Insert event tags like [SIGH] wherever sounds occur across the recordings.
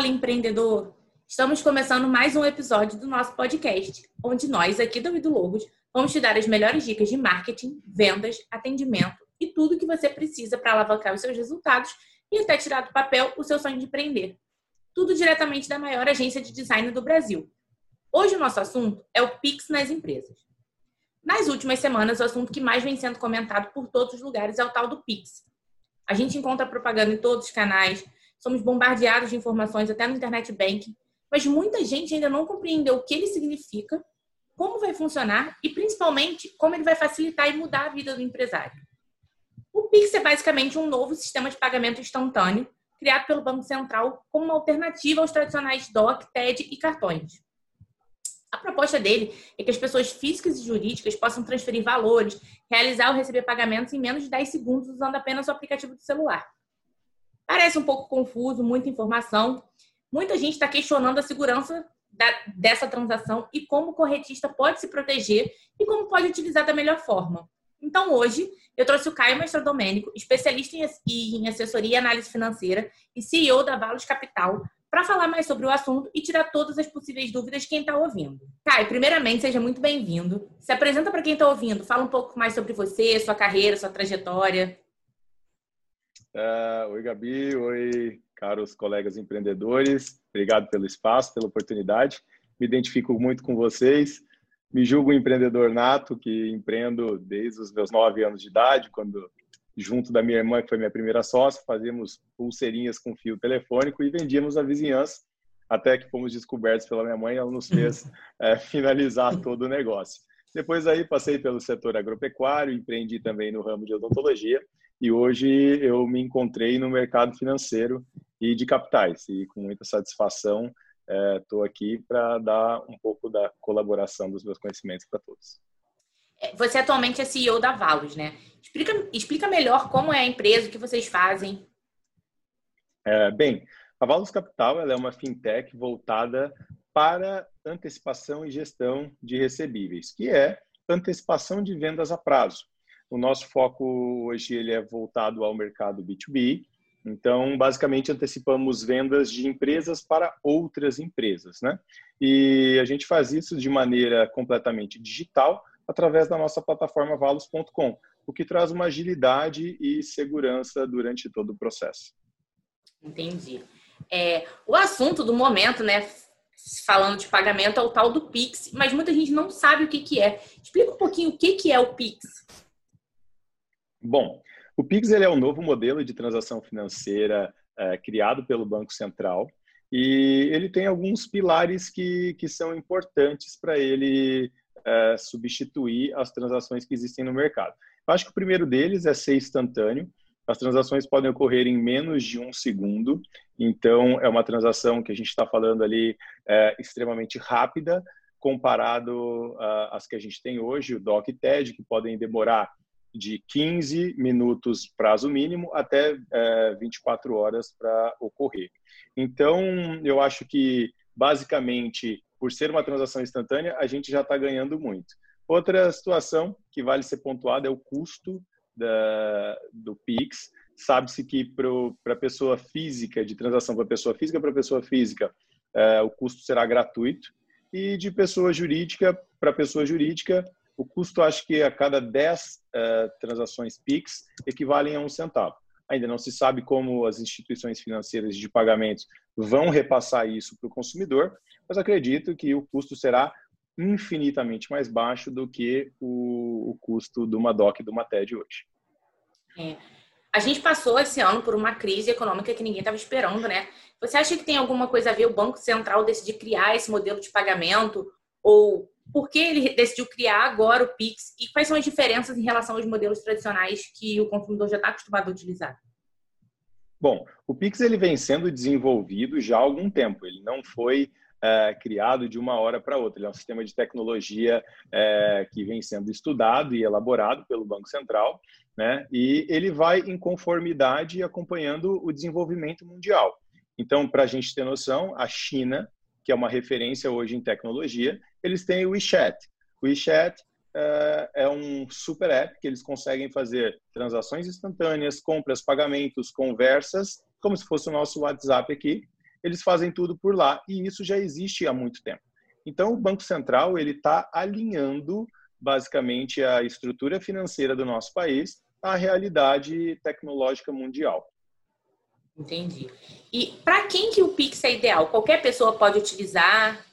Fala, empreendedor! Estamos começando mais um episódio do nosso podcast, onde nós, aqui do Vido Logos, vamos te dar as melhores dicas de marketing, vendas, atendimento e tudo que você precisa para alavancar os seus resultados e até tirar do papel o seu sonho de empreender. Tudo diretamente da maior agência de design do Brasil. Hoje o nosso assunto é o Pix nas empresas. Nas últimas semanas, o assunto que mais vem sendo comentado por todos os lugares é o tal do Pix. A gente encontra propaganda em todos os canais, somos bombardeados de informações até no internet banking mas muita gente ainda não compreendeu o que ele significa, como vai funcionar e, principalmente, como ele vai facilitar e mudar a vida do empresário. O Pix é basicamente um novo sistema de pagamento instantâneo criado pelo Banco Central como uma alternativa aos tradicionais DOC, TED e cartões. A proposta dele é que as pessoas físicas e jurídicas possam transferir valores, realizar ou receber pagamentos em menos de 10 segundos usando apenas o aplicativo do celular. Parece um pouco confuso, muita informação, Muita gente está questionando a segurança da, dessa transação e como o corretista pode se proteger e como pode utilizar da melhor forma. Então, hoje, eu trouxe o Caio Mestre Domênico, especialista em assessoria e análise financeira e CEO da Valos Capital, para falar mais sobre o assunto e tirar todas as possíveis dúvidas de quem está ouvindo. Caio, primeiramente, seja muito bem-vindo. Se apresenta para quem está ouvindo, fala um pouco mais sobre você, sua carreira, sua trajetória. Uh, oi, Gabi. Oi, caros colegas empreendedores. Obrigado pelo espaço, pela oportunidade. Me identifico muito com vocês. Me julgo um empreendedor nato, que empreendo desde os meus nove anos de idade, quando, junto da minha irmã, que foi minha primeira sócia, fazíamos pulseirinhas com fio telefônico e vendíamos à vizinhança, até que fomos descobertos pela minha mãe, ela nos fez é, [LAUGHS] finalizar todo o negócio. Depois aí passei pelo setor agropecuário, empreendi também no ramo de odontologia e hoje eu me encontrei no mercado financeiro e de capitais. E com muita satisfação estou é, aqui para dar um pouco da colaboração dos meus conhecimentos para todos. É, você atualmente é CEO da Valos, né? Explica, explica melhor como é a empresa, o que vocês fazem. É, bem, a Valos Capital é uma fintech voltada para antecipação e gestão de recebíveis, que é antecipação de vendas a prazo. O nosso foco hoje ele é voltado ao mercado B2B, então, basicamente, antecipamos vendas de empresas para outras empresas, né? E a gente faz isso de maneira completamente digital através da nossa plataforma valos.com, o que traz uma agilidade e segurança durante todo o processo. Entendi. É, o assunto do momento, né, falando de pagamento, é o tal do Pix, mas muita gente não sabe o que, que é. Explica um pouquinho o que, que é o Pix. Bom, o Pix ele é um novo modelo de transação financeira é, criado pelo Banco Central e ele tem alguns pilares que, que são importantes para ele é, substituir as transações que existem no mercado. Eu acho que o primeiro deles é ser instantâneo. As transações podem ocorrer em menos de um segundo, então é uma transação que a gente está falando ali é, extremamente rápida, comparado uh, às que a gente tem hoje, o DOC e TED, que podem demorar de 15 minutos prazo mínimo até é, 24 horas para ocorrer. Então, eu acho que, basicamente, por ser uma transação instantânea, a gente já está ganhando muito. Outra situação que vale ser pontuada é o custo da, do PIX. Sabe-se que para pessoa física, de transação para pessoa física para pessoa física, é, o custo será gratuito. E de pessoa jurídica para pessoa jurídica, o custo, acho que a cada 10 uh, eh, transações PIX equivalem a um centavo. Ainda não se sabe como as instituições financeiras de pagamentos vão repassar isso para o consumidor, mas acredito que o custo será infinitamente mais baixo do que o, o custo de uma DOC e de uma TED hoje. É. A gente passou esse ano por uma crise econômica que ninguém estava esperando, né? Você acha que tem alguma coisa a ver o Banco Central decidir criar esse modelo de pagamento ou por que ele decidiu criar agora o Pix e quais são as diferenças em relação aos modelos tradicionais que o consumidor já está acostumado a utilizar? Bom, o Pix ele vem sendo desenvolvido já há algum tempo. Ele não foi é, criado de uma hora para outra. Ele é um sistema de tecnologia é, que vem sendo estudado e elaborado pelo Banco Central, né? E ele vai em conformidade acompanhando o desenvolvimento mundial. Então, para a gente ter noção, a China que é uma referência hoje em tecnologia, eles têm o WeChat. O WeChat uh, é um super app que eles conseguem fazer transações instantâneas, compras, pagamentos, conversas, como se fosse o nosso WhatsApp aqui. eles fazem tudo por lá e isso já existe há muito tempo. Então, o Banco Central ele está alinhando basicamente a estrutura financeira do nosso país à realidade tecnológica mundial. Entendi. E para quem que o Pix é ideal? Qualquer pessoa pode utilizar?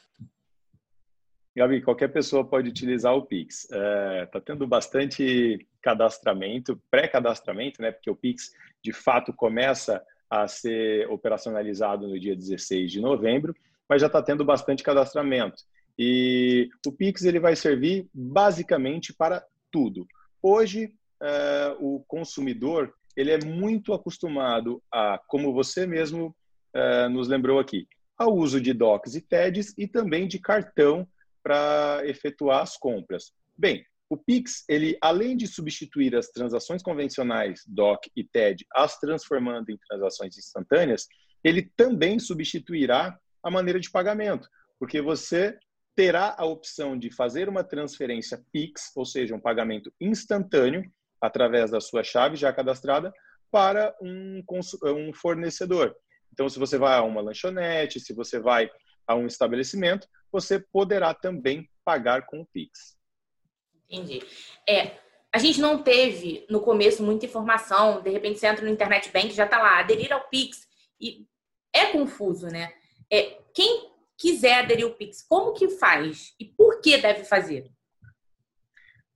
Gabi, qualquer pessoa pode utilizar o Pix. Está é, tá tendo bastante cadastramento, pré-cadastramento, né? Porque o Pix, de fato, começa a ser operacionalizado no dia 16 de novembro, mas já está tendo bastante cadastramento. E o Pix ele vai servir basicamente para tudo. Hoje, é, o consumidor ele é muito acostumado a, como você mesmo é, nos lembrou aqui, ao uso de DOCs e TEDs e também de cartão para efetuar as compras. Bem, o Pix, ele além de substituir as transações convencionais DOC e TED, as transformando em transações instantâneas, ele também substituirá a maneira de pagamento, porque você terá a opção de fazer uma transferência Pix, ou seja, um pagamento instantâneo através da sua chave já cadastrada para um, um fornecedor. Então, se você vai a uma lanchonete, se você vai a um estabelecimento, você poderá também pagar com o Pix. Entendi. É, a gente não teve no começo muita informação, de repente você entra no Internet Bank já está lá, aderir ao Pix. E é confuso, né? É, quem quiser aderir ao Pix, como que faz? E por que deve fazer?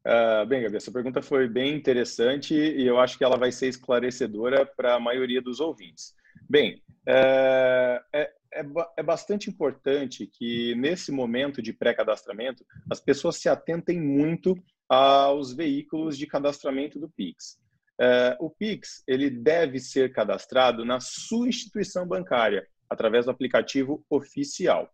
Uh, bem, Gabi, essa pergunta foi bem interessante e eu acho que ela vai ser esclarecedora para a maioria dos ouvintes. Bem, uh, é, é, é, bastante importante que nesse momento de pré-cadastramento as pessoas se atentem muito aos veículos de cadastramento do Pix. Uh, o Pix ele deve ser cadastrado na sua instituição bancária através do aplicativo oficial.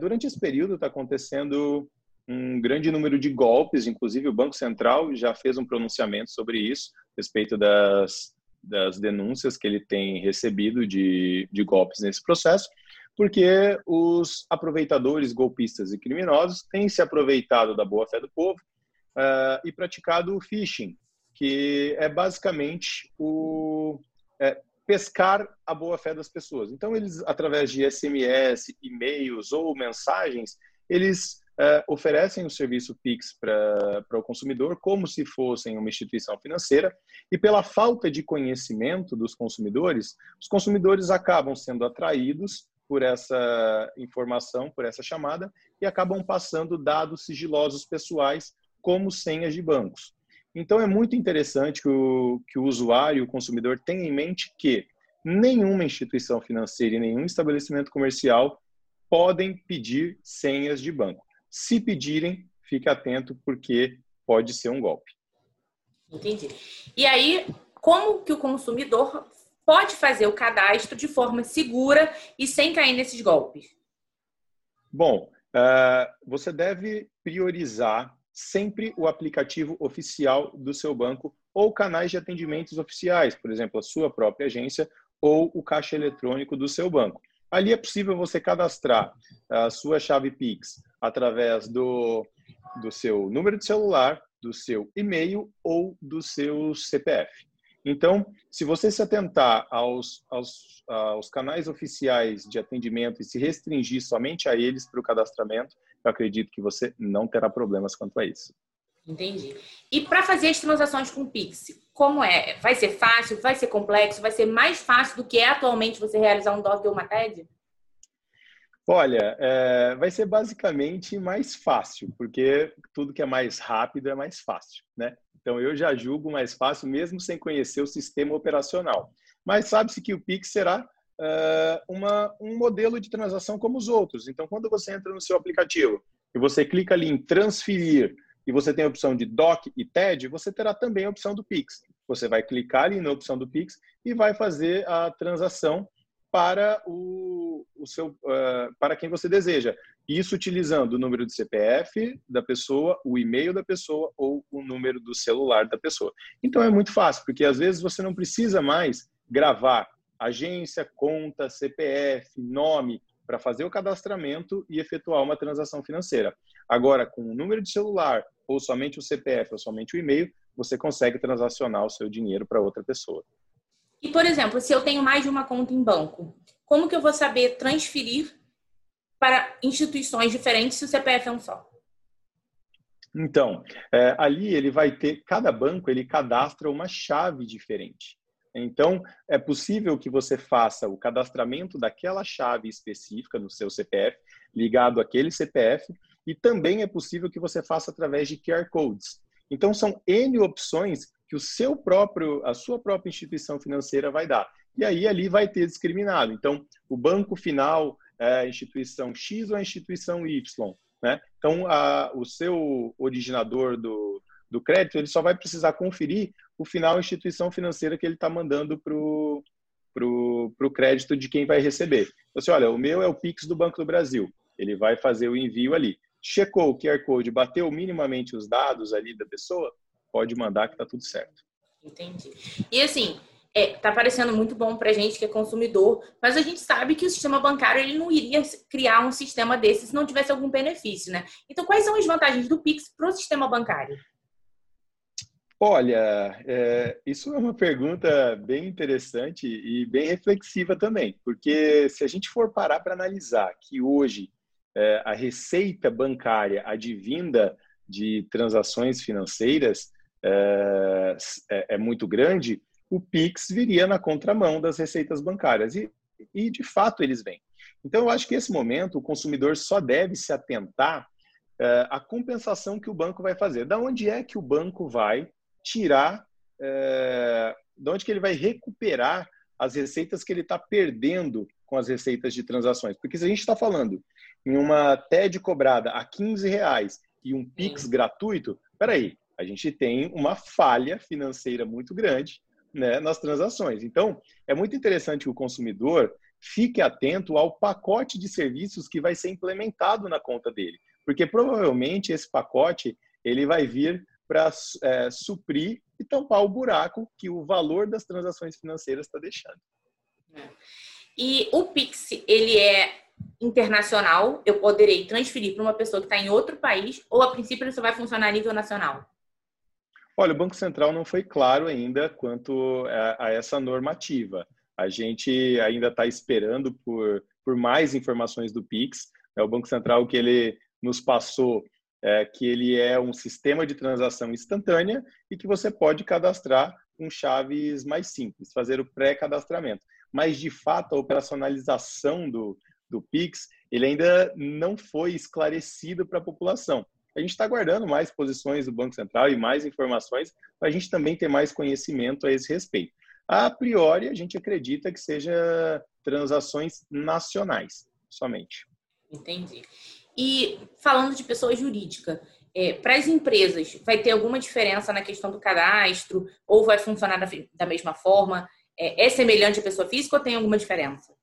durante esse período está acontecendo um grande número de golpes, inclusive o Banco Central já fez um pronunciamento sobre isso, a respeito das, das denúncias que ele tem recebido de, de golpes nesse processo, porque os aproveitadores golpistas e criminosos têm se aproveitado da boa-fé do povo uh, e praticado o phishing, que é basicamente o é, pescar a boa-fé das pessoas. Então, eles, através de SMS, e-mails ou mensagens, eles uh, oferecem o serviço Pix para o consumidor como se fossem uma instituição financeira e pela falta de conhecimento dos consumidores, os consumidores acabam sendo atraídos por essa informação, por essa chamada e acabam passando dados sigilosos pessoais como senhas de bancos. Então é muito interessante que o, que o usuário, o consumidor tenha em mente que nenhuma instituição financeira e nenhum estabelecimento comercial podem pedir senhas de banco. Se pedirem, fique atento porque pode ser um golpe. Entendi. E aí, como que o consumidor pode fazer o cadastro de forma segura e sem cair nesses golpes? Bom, uh, você deve priorizar sempre o aplicativo oficial do seu banco ou canais de atendimentos oficiais, por exemplo, a sua própria agência ou o caixa eletrônico do seu banco. Ali é possível você cadastrar a sua chave Pix através do, do seu número de celular, do seu e-mail ou do seu CPF. Então, se você se atentar aos, aos, aos canais oficiais de atendimento e se restringir somente a eles para o cadastramento, eu acredito que você não terá problemas quanto a isso. Entendi. E para fazer as transações com Pix, como é? Vai ser fácil? Vai ser complexo? Vai ser mais fácil do que é atualmente você realizar um DOC ou uma TED? Olha, é, vai ser basicamente mais fácil, porque tudo que é mais rápido é mais fácil, né? Então eu já julgo mais fácil, mesmo sem conhecer o sistema operacional. Mas sabe-se que o Pix será é, uma, um modelo de transação como os outros. Então, quando você entra no seu aplicativo e você clica ali em transferir e você tem a opção de DOC e TED, você terá também a opção do Pix. Você vai clicar ali na opção do Pix e vai fazer a transação para o, o seu, uh, para quem você deseja. Isso utilizando o número do CPF da pessoa, o e-mail da pessoa ou o número do celular da pessoa. Então é muito fácil, porque às vezes você não precisa mais gravar agência, conta, CPF, nome para fazer o cadastramento e efetuar uma transação financeira. Agora, com o número de celular ou somente o CPF ou somente o e-mail, você consegue transacionar o seu dinheiro para outra pessoa. E, por exemplo, se eu tenho mais de uma conta em banco, como que eu vou saber transferir para instituições diferentes se o CPF é um só? Então, é, ali ele vai ter, cada banco ele cadastra uma chave diferente. Então, é possível que você faça o cadastramento daquela chave específica no seu CPF, ligado àquele CPF, e também é possível que você faça através de QR codes. Então, são N opções que o seu próprio, a sua própria instituição financeira vai dar. E aí ali vai ter discriminado. Então, o banco final é a instituição X ou a instituição Y. Né? Então, a, o seu originador do, do crédito, ele só vai precisar conferir o final instituição financeira que ele está mandando para o pro, pro crédito de quem vai receber. Então, assim, olha, o meu é o Pix do Banco do Brasil. Ele vai fazer o envio ali. Checou o QR Code, bateu minimamente os dados ali da pessoa, pode mandar que está tudo certo. Entendi. E assim, é, tá parecendo muito bom para a gente que é consumidor, mas a gente sabe que o sistema bancário ele não iria criar um sistema desse se não tivesse algum benefício, né? Então, quais são as vantagens do Pix para o sistema bancário? Olha, é, isso é uma pergunta bem interessante e bem reflexiva também, porque se a gente for parar para analisar que hoje é, a receita bancária advinda de transações financeiras é, é, é muito grande, o PIX viria na contramão das receitas bancárias. E, e, de fato, eles vêm. Então, eu acho que nesse momento o consumidor só deve se atentar é, à compensação que o banco vai fazer. Da onde é que o banco vai tirar, é, de onde que ele vai recuperar as receitas que ele está perdendo com as receitas de transações? Porque se a gente está falando em uma TED cobrada a 15 reais e um PIX gratuito, peraí, a gente tem uma falha financeira muito grande né, nas transações. Então, é muito interessante que o consumidor fique atento ao pacote de serviços que vai ser implementado na conta dele, porque provavelmente esse pacote ele vai vir para é, suprir e tampar o buraco que o valor das transações financeiras está deixando. É. E o Pix, ele é internacional? Eu poderei transferir para uma pessoa que está em outro país ou a princípio ele só vai funcionar a nível nacional? Olha, o Banco Central não foi claro ainda quanto a, a essa normativa. A gente ainda está esperando por, por mais informações do Pix. É o Banco Central que ele nos passou é, que ele é um sistema de transação instantânea e que você pode cadastrar com chaves mais simples, fazer o pré-cadastramento. Mas, de fato, a operacionalização do, do Pix, ele ainda não foi esclarecido para a população a gente está aguardando mais posições do Banco Central e mais informações para a gente também ter mais conhecimento a esse respeito. A priori, a gente acredita que seja transações nacionais somente. Entendi. E falando de pessoa jurídica, é, para as empresas, vai ter alguma diferença na questão do cadastro ou vai funcionar da, da mesma forma? É, é semelhante à pessoa física ou tem alguma diferença?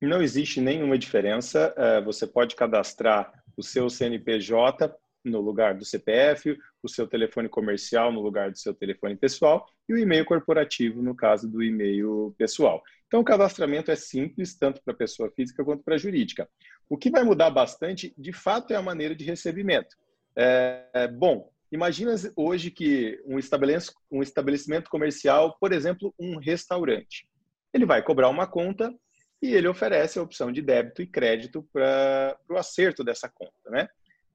Não existe nenhuma diferença. É, você pode cadastrar o seu CNPJ no lugar do CPF, o seu telefone comercial no lugar do seu telefone pessoal e o e-mail corporativo no caso do e-mail pessoal. Então, o cadastramento é simples, tanto para a pessoa física quanto para a jurídica. O que vai mudar bastante, de fato, é a maneira de recebimento. É, é, bom, imagina hoje que um estabelecimento, um estabelecimento comercial, por exemplo, um restaurante, ele vai cobrar uma conta e ele oferece a opção de débito e crédito para o acerto dessa conta, né?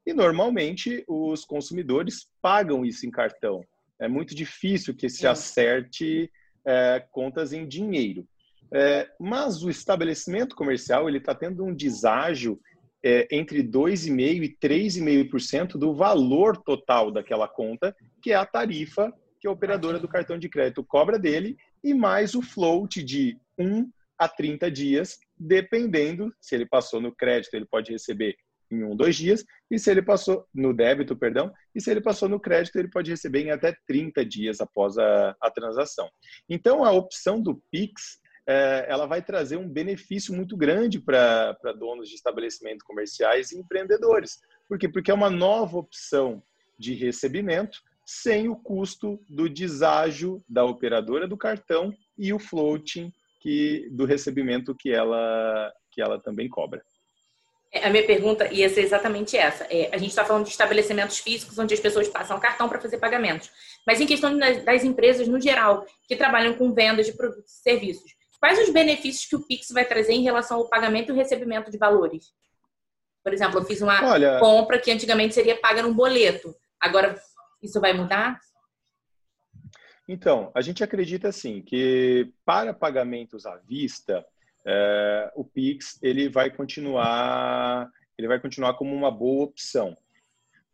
E normalmente os consumidores pagam isso em cartão. É muito difícil que se acerte é, contas em dinheiro. É, mas o estabelecimento comercial ele está tendo um deságio é, entre 2,5% e 3,5% do valor total daquela conta, que é a tarifa que a operadora do cartão de crédito cobra dele, e mais o float de 1 a 30 dias, dependendo se ele passou no crédito, ele pode receber em um, dois dias, e se ele passou no débito, perdão, e se ele passou no crédito, ele pode receber em até 30 dias após a, a transação. Então, a opção do Pix, ela vai trazer um benefício muito grande para donos de estabelecimentos comerciais e empreendedores. Por quê? Porque é uma nova opção de recebimento sem o custo do deságio da operadora do cartão e o floating que do recebimento que ela que ela também cobra. É, a minha pergunta ia ser exatamente essa. É, a gente está falando de estabelecimentos físicos onde as pessoas passam cartão para fazer pagamentos. Mas em questão das, das, empresas no geral, que trabalham com vendas de produtos e serviços, quais os benefícios que o Pix vai trazer em relação ao pagamento e recebimento de valores? Por exemplo, eu fiz uma Olha... compra que antigamente seria paga num boleto. Agora, isso vai mudar? Então, a gente acredita assim que para pagamentos à vista, é, o Pix ele vai continuar ele vai continuar como uma boa opção.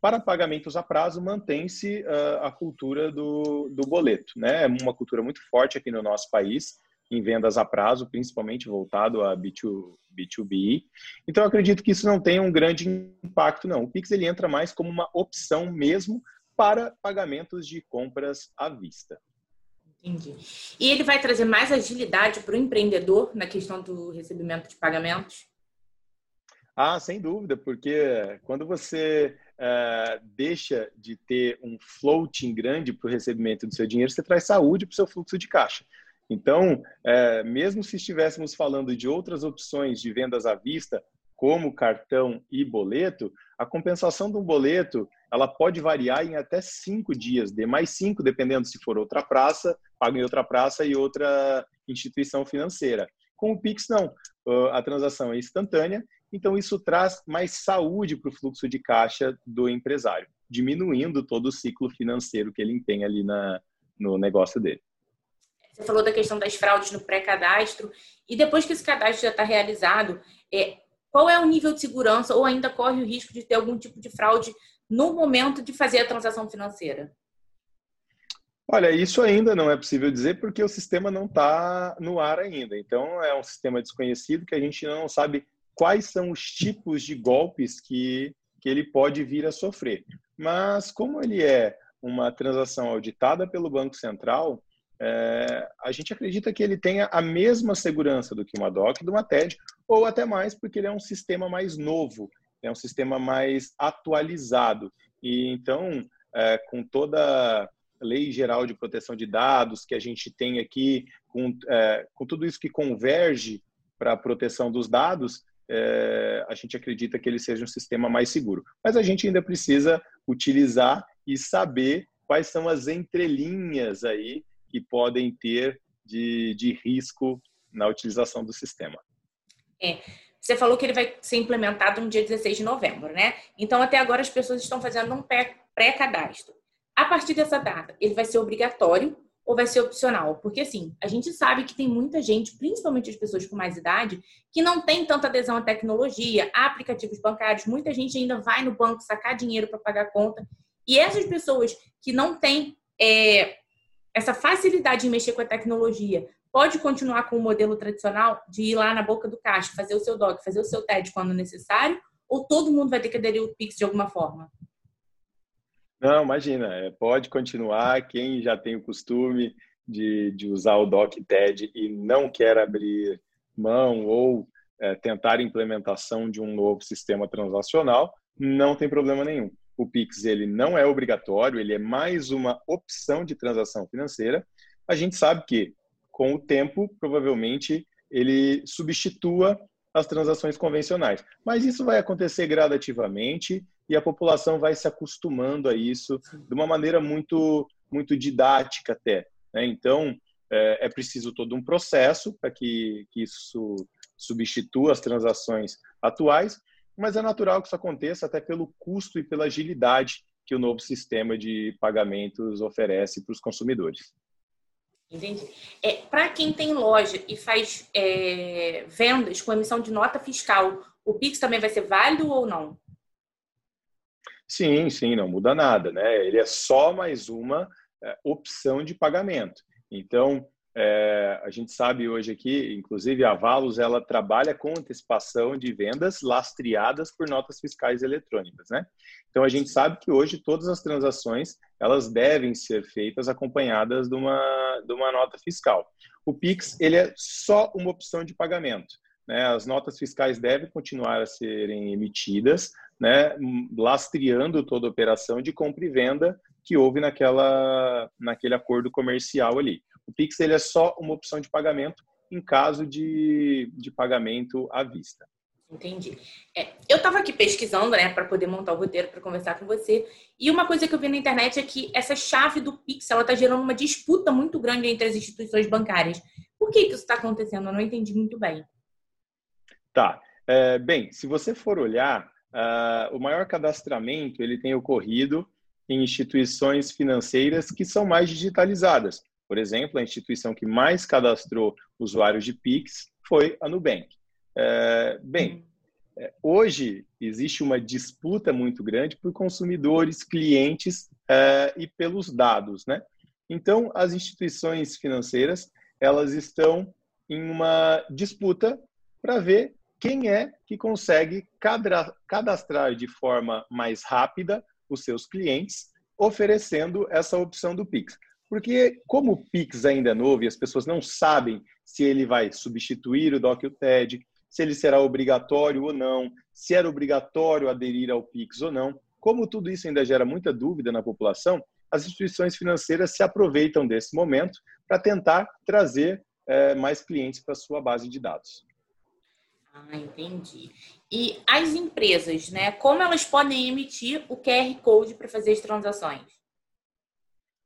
Para pagamentos a prazo, mantém-se uh, a cultura do, do boleto. Né? É uma cultura muito forte aqui no nosso país, em vendas a prazo, principalmente voltado a B2, B2B. Então, eu acredito que isso não tem um grande impacto, não. O Pix ele entra mais como uma opção mesmo para pagamentos de compras à vista. Entendi. E ele vai trazer mais agilidade para o empreendedor na questão do recebimento de pagamentos? Ah, sem dúvida, porque quando você é, deixa de ter um floating grande para o recebimento do seu dinheiro, você traz saúde para o seu fluxo de caixa. Então, é, mesmo se estivéssemos falando de outras opções de vendas à vista, como cartão e boleto, a compensação de um boleto ela pode variar em até cinco dias, de mais cinco, dependendo se for outra praça, paga em outra praça e outra instituição financeira. Com o Pix, não. A transação é instantânea, então isso traz mais saúde para o fluxo de caixa do empresário, diminuindo todo o ciclo financeiro que ele empenha ali na, no negócio dele. Você falou da questão das fraudes no pré-cadastro, e depois que esse cadastro já está realizado, é, qual é o nível de segurança ou ainda corre o risco de ter algum tipo de fraude no momento de fazer a transação financeira? Olha, isso ainda não é possível dizer porque o sistema não está no ar ainda. Então, é um sistema desconhecido que a gente não sabe quais são os tipos de golpes que, que ele pode vir a sofrer. Mas, como ele é uma transação auditada pelo Banco Central, é, a gente acredita que ele tenha a mesma segurança do que uma DOC, de uma TED, ou até mais, porque ele é um sistema mais novo, é um sistema mais atualizado. E então, é, com toda a lei geral de proteção de dados que a gente tem aqui, com, é, com tudo isso que converge para a proteção dos dados, é, a gente acredita que ele seja um sistema mais seguro. Mas a gente ainda precisa utilizar e saber quais são as entrelinhas aí que podem ter de, de risco na utilização do sistema. É. Você falou que ele vai ser implementado no dia 16 de novembro, né? Então, até agora, as pessoas estão fazendo um pré-cadastro. A partir dessa data, ele vai ser obrigatório ou vai ser opcional? Porque, assim, a gente sabe que tem muita gente, principalmente as pessoas com mais idade, que não tem tanta adesão à tecnologia, a aplicativos bancários. Muita gente ainda vai no banco sacar dinheiro para pagar a conta. E essas pessoas que não têm é, essa facilidade em mexer com a tecnologia pode continuar com o modelo tradicional de ir lá na boca do caixa, fazer o seu DOC, fazer o seu TED quando necessário, ou todo mundo vai ter que aderir ao Pix de alguma forma? Não, imagina, é, pode continuar. Quem já tem o costume de, de usar o DOC TED e não quer abrir mão ou é, tentar implementação de um novo sistema transacional, não tem problema nenhum o Pix ele não é obrigatório, ele é mais uma opção de transação financeira. A gente sabe que, com o tempo, provavelmente ele substitua as transações convencionais. Mas isso vai acontecer gradativamente e a população vai se acostumando a isso de uma maneira muito, muito didática até. Né? Então, é, é, preciso todo um processo para que, que isso substitua as transações atuais, mas é natural que isso aconteça até pelo custo e pela agilidade que o novo sistema de pagamentos oferece para os consumidores. Entendi. É, para quem tem loja e faz é, vendas com emissão de nota fiscal, o Pix também vai ser válido ou não? Sim, sim, não muda nada, né? Ele é só mais uma é, opção de pagamento. Então, é, a gente sabe hoje aqui, inclusive a Valos, ela trabalha com antecipação de vendas lastreadas por notas fiscais eletrônicas, né? Então a gente sabe que hoje todas as transações elas devem ser feitas acompanhadas de uma, de uma nota fiscal. O Pix ele é só uma opção de pagamento. Né? As notas fiscais devem continuar a serem emitidas, né? lastreando toda a operação de compra e venda que houve naquela, naquele acordo comercial ali. O Pix ele é só uma opção de pagamento em caso de, de pagamento à vista. Entendi. É, eu estava aqui pesquisando, né, para poder montar o roteiro para conversar com você. E uma coisa que eu vi na internet é que essa chave do Pix ela está gerando uma disputa muito grande entre as instituições bancárias. Por que, que isso está acontecendo? Eu não entendi muito bem. Tá. É, bem, se você for olhar, uh, o maior cadastramento ele tem ocorrido em instituições financeiras que são mais digitalizadas. Por exemplo, a instituição que mais cadastrou usuários de Pix foi a Nubank. É, bem, é, hoje existe uma disputa muito grande por consumidores, clientes é, e pelos dados, né? Então, as instituições financeiras elas estão em uma disputa para ver quem é que consegue cadastrar de forma mais rápida os seus clientes, oferecendo essa opção do Pix. Porque como o Pix ainda é novo e as pessoas não sabem se ele vai substituir o DOC e o TED, se ele será obrigatório ou não, se era obrigatório aderir ao Pix ou não, como tudo isso ainda gera muita dúvida na população, as instituições financeiras se aproveitam desse momento para tentar trazer é, mais clientes para sua base de dados. Ah, entendi. E as empresas, né? Como elas podem emitir o QR Code para fazer as transações?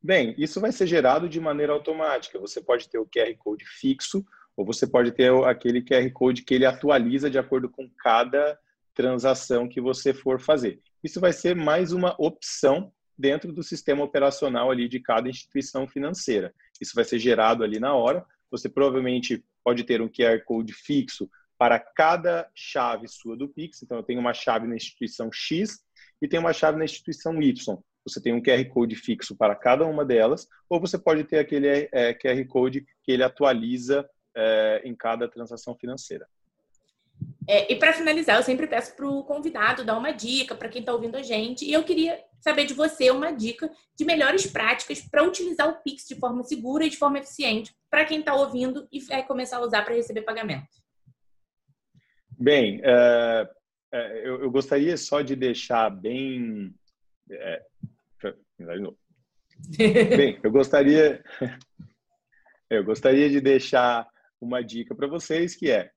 Bem, isso vai ser gerado de maneira automática. Você pode ter o QR Code fixo ou você pode ter aquele QR Code que ele atualiza de acordo com cada transação que você for fazer. Isso vai ser mais uma opção dentro do sistema operacional ali de cada instituição financeira. Isso vai ser gerado ali na hora. Você provavelmente pode ter um QR Code fixo para cada chave sua do Pix. Então, eu tenho uma chave na instituição X e tenho uma chave na instituição Y. Você tem um QR Code fixo para cada uma delas, ou você pode ter aquele é, QR Code que ele atualiza é, em cada transação financeira. É, e para finalizar, eu sempre peço para o convidado dar uma dica para quem está ouvindo a gente. E eu queria saber de você uma dica de melhores práticas para utilizar o Pix de forma segura e de forma eficiente para quem está ouvindo e vai começar a usar para receber pagamento. Bem, é, é, eu, eu, gostaria só de deixar bem. É, [LAUGHS] bem, eu gostaria, [LAUGHS] eu gostaria de deixar uma dica para vocês que é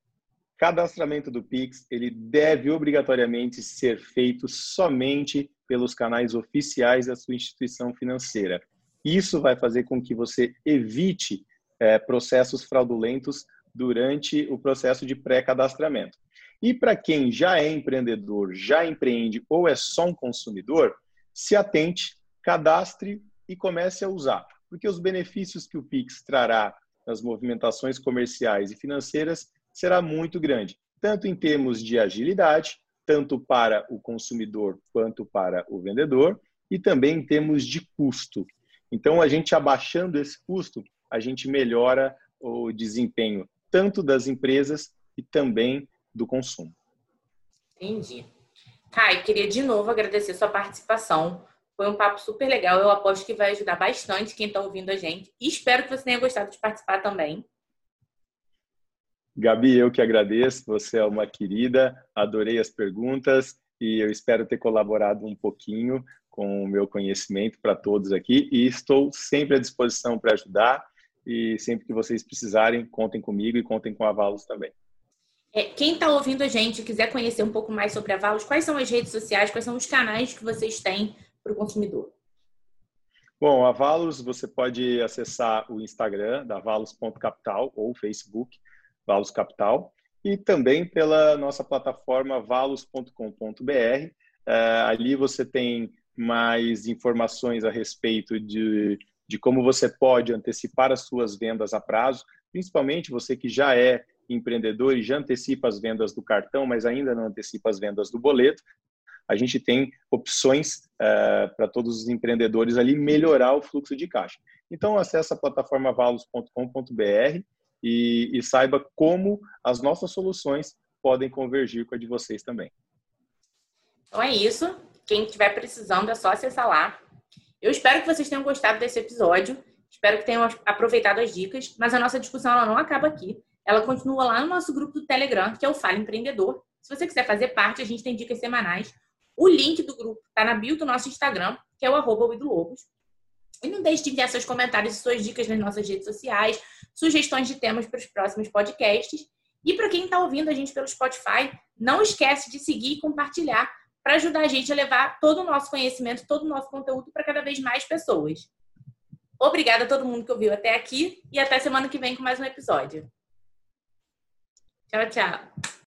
cadastramento do Pix ele deve obrigatoriamente ser feito somente pelos canais oficiais da sua instituição financeira. Isso vai fazer com que você evite é, processos fraudulentos durante o processo de pré-cadastramento. E para quem já é empreendedor, já empreende ou é só um consumidor, se atente, cadastre e comece a usar, porque os benefícios que o Pix trará nas movimentações comerciais e financeiras será muito grande, tanto em termos de agilidade, tanto para o consumidor quanto para o vendedor, e também em termos de custo. Então, a gente abaixando esse custo, a gente melhora o desempenho tanto das empresas e também do consumo. Entendi. Kai, queria de novo agradecer sua participação. Foi um papo super legal. Eu aposto que vai ajudar bastante quem está ouvindo a gente. E espero que você tenha gostado de participar também. Gabi, eu que agradeço. Você é uma querida. Adorei as perguntas e eu espero ter colaborado um pouquinho com o meu conhecimento para todos aqui. E estou sempre à disposição para ajudar. E sempre que vocês precisarem, contem comigo e contem com a Valos também. É, quem está ouvindo a gente quiser conhecer um pouco mais sobre a Valos, quais são as redes sociais, quais são os canais que vocês têm para o consumidor? Bom, a Valos, você pode acessar o Instagram da valos.capital ou o Facebook Valos Capital e também pela nossa plataforma valos.com.br. É, ali você tem mais informações a respeito de, de como você pode antecipar as suas vendas a prazo, principalmente você que já é empreendedor e já antecipa as vendas do cartão, mas ainda não antecipa as vendas do boleto a gente tem opções uh, para todos os empreendedores ali melhorar o fluxo de caixa. Então, acesse a plataforma valos.com.br e, e saiba como as nossas soluções podem convergir com a de vocês também. Então é isso. Quem estiver precisando é só acessar lá. Eu espero que vocês tenham gostado desse episódio. Espero que tenham aproveitado as dicas. Mas a nossa discussão ela não acaba aqui. Ela continua lá no nosso grupo do Telegram, que é o Fala Empreendedor. Se você quiser fazer parte, a gente tem dicas semanais o link do grupo está na bio do nosso Instagram, que é o arroba. E não deixe de enviar seus comentários e suas dicas nas nossas redes sociais, sugestões de temas para os próximos podcasts. E para quem está ouvindo a gente pelo Spotify, não esquece de seguir e compartilhar para ajudar a gente a levar todo o nosso conhecimento, todo o nosso conteúdo para cada vez mais pessoas. Obrigada a todo mundo que ouviu até aqui e até semana que vem com mais um episódio. Tchau, tchau.